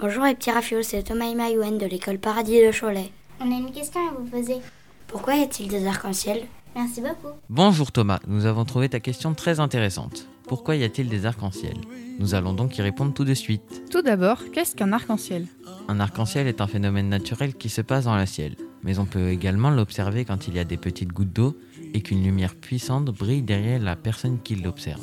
Bonjour les petits rafios, c'est Thomas Mayouen de l'école Paradis de Cholet. On a une question à vous poser. Pourquoi y a-t-il des arcs-en-ciel Merci beaucoup. Bonjour Thomas, nous avons trouvé ta question très intéressante. Pourquoi y a-t-il des arcs-en-ciel Nous allons donc y répondre tout de suite. Tout d'abord, qu'est-ce qu'un arc-en-ciel Un arc-en-ciel est un phénomène naturel qui se passe dans le ciel, mais on peut également l'observer quand il y a des petites gouttes d'eau et qu'une lumière puissante brille derrière la personne qui l'observe.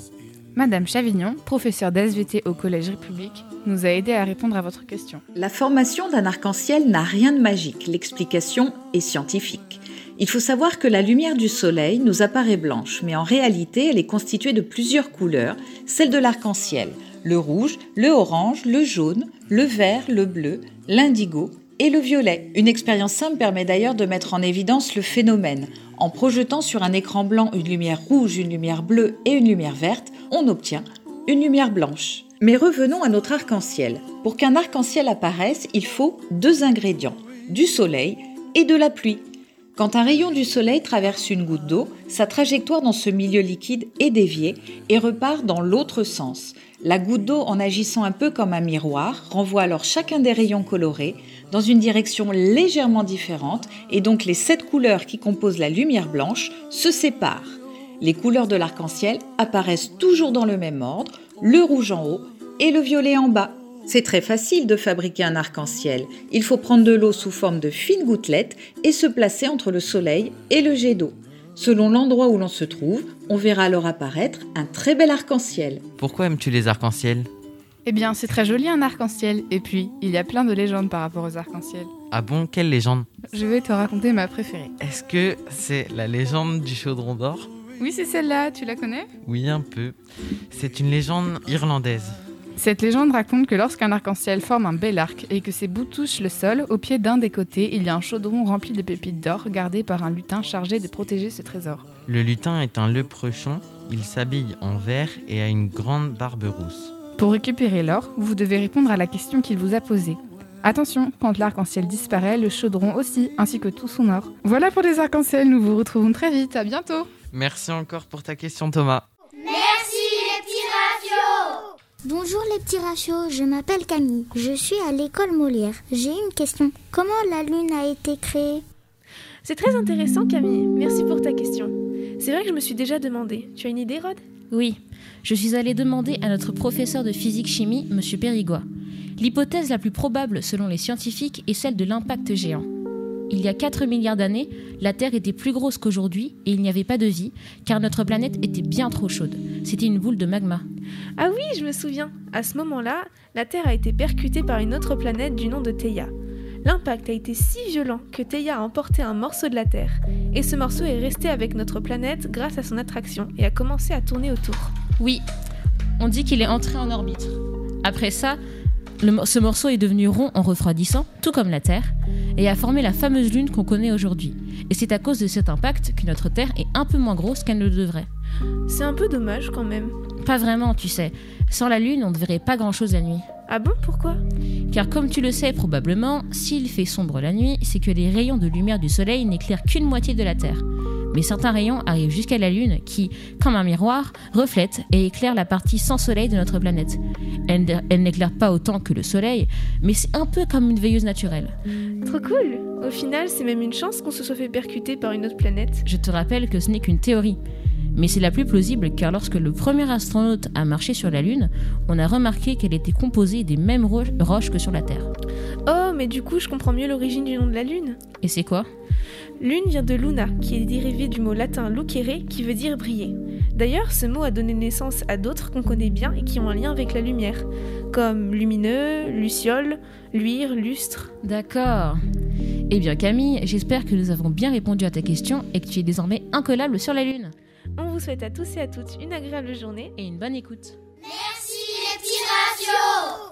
Madame Chavignon, professeure d'SVT au Collège République, nous a aidé à répondre à votre question. La formation d'un arc-en-ciel n'a rien de magique, l'explication est scientifique. Il faut savoir que la lumière du soleil nous apparaît blanche, mais en réalité elle est constituée de plusieurs couleurs, celles de l'arc-en-ciel, le rouge, le orange, le jaune, le vert, le bleu, l'indigo et le violet. Une expérience simple permet d'ailleurs de mettre en évidence le phénomène. En projetant sur un écran blanc une lumière rouge, une lumière bleue et une lumière verte, on obtient une lumière blanche. Mais revenons à notre arc-en-ciel. Pour qu'un arc-en-ciel apparaisse, il faut deux ingrédients, du soleil et de la pluie. Quand un rayon du soleil traverse une goutte d'eau, sa trajectoire dans ce milieu liquide est déviée et repart dans l'autre sens. La goutte d'eau, en agissant un peu comme un miroir, renvoie alors chacun des rayons colorés dans une direction légèrement différente et donc les sept couleurs qui composent la lumière blanche se séparent. Les couleurs de l'arc-en-ciel apparaissent toujours dans le même ordre, le rouge en haut et le violet en bas. C'est très facile de fabriquer un arc-en-ciel. Il faut prendre de l'eau sous forme de fines gouttelettes et se placer entre le soleil et le jet d'eau. Selon l'endroit où l'on se trouve, on verra alors apparaître un très bel arc-en-ciel. Pourquoi aimes-tu les arcs-en-ciel Eh bien, c'est très joli un arc-en-ciel. Et puis, il y a plein de légendes par rapport aux arcs-en-ciel. Ah bon, quelle légende? Je vais te raconter ma préférée. Est-ce que c'est la légende du chaudron d'or? Oui, c'est celle-là, tu la connais? Oui, un peu. C'est une légende irlandaise. Cette légende raconte que lorsqu'un arc-en-ciel forme un bel arc et que ses bouts touchent le sol, au pied d'un des côtés, il y a un chaudron rempli de pépites d'or gardé par un lutin chargé de protéger ce trésor. Le lutin est un leprechaun, il s'habille en vert et a une grande barbe rousse. Pour récupérer l'or, vous devez répondre à la question qu'il vous a posée. Attention, quand l'arc-en-ciel disparaît, le chaudron aussi, ainsi que tout son or. Voilà pour les arcs-en-ciel, nous vous retrouvons très vite, à bientôt Merci encore pour ta question Thomas. Bonjour les petits rachos, je m'appelle Camille. Je suis à l'école Molière. J'ai une question. Comment la Lune a été créée? C'est très intéressant Camille, merci pour ta question. C'est vrai que je me suis déjà demandé. Tu as une idée Rod? Oui, je suis allée demander à notre professeur de physique-chimie, M. Périgois. L'hypothèse la plus probable selon les scientifiques est celle de l'impact géant. Il y a 4 milliards d'années, la Terre était plus grosse qu'aujourd'hui et il n'y avait pas de vie, car notre planète était bien trop chaude. C'était une boule de magma. Ah oui, je me souviens. À ce moment-là, la Terre a été percutée par une autre planète du nom de Theia. L'impact a été si violent que Theia a emporté un morceau de la Terre. Et ce morceau est resté avec notre planète grâce à son attraction et a commencé à tourner autour. Oui, on dit qu'il est entré en orbite. Après ça, le ce morceau est devenu rond en refroidissant, tout comme la Terre, et a formé la fameuse Lune qu'on connaît aujourd'hui. Et c'est à cause de cet impact que notre Terre est un peu moins grosse qu'elle ne le devrait. C'est un peu dommage quand même. Pas vraiment, tu sais. Sans la Lune, on ne verrait pas grand-chose la nuit. Ah bon, pourquoi? Car comme tu le sais probablement, s'il fait sombre la nuit, c'est que les rayons de lumière du Soleil n'éclairent qu'une moitié de la Terre. Mais certains rayons arrivent jusqu'à la Lune qui, comme un miroir, reflètent et éclairent la partie sans Soleil de notre planète. Elle, elle n'éclaire pas autant que le Soleil, mais c'est un peu comme une veilleuse naturelle. Trop cool Au final, c'est même une chance qu'on se soit fait percuter par une autre planète. Je te rappelle que ce n'est qu'une théorie. Mais c'est la plus plausible car lorsque le premier astronaute a marché sur la Lune, on a remarqué qu'elle était composée des mêmes ro- roches que sur la Terre. Oh, mais du coup, je comprends mieux l'origine du nom de la Lune. Et c'est quoi? Lune vient de luna, qui est dérivé du mot latin lucere, qui veut dire briller. D'ailleurs, ce mot a donné naissance à d'autres qu'on connaît bien et qui ont un lien avec la lumière, comme lumineux, luciole, luire, lustre. D'accord. Eh bien Camille, j'espère que nous avons bien répondu à ta question et que tu es désormais incollable sur la Lune. On vous souhaite à tous et à toutes une agréable journée. Et une bonne écoute. Merci les petits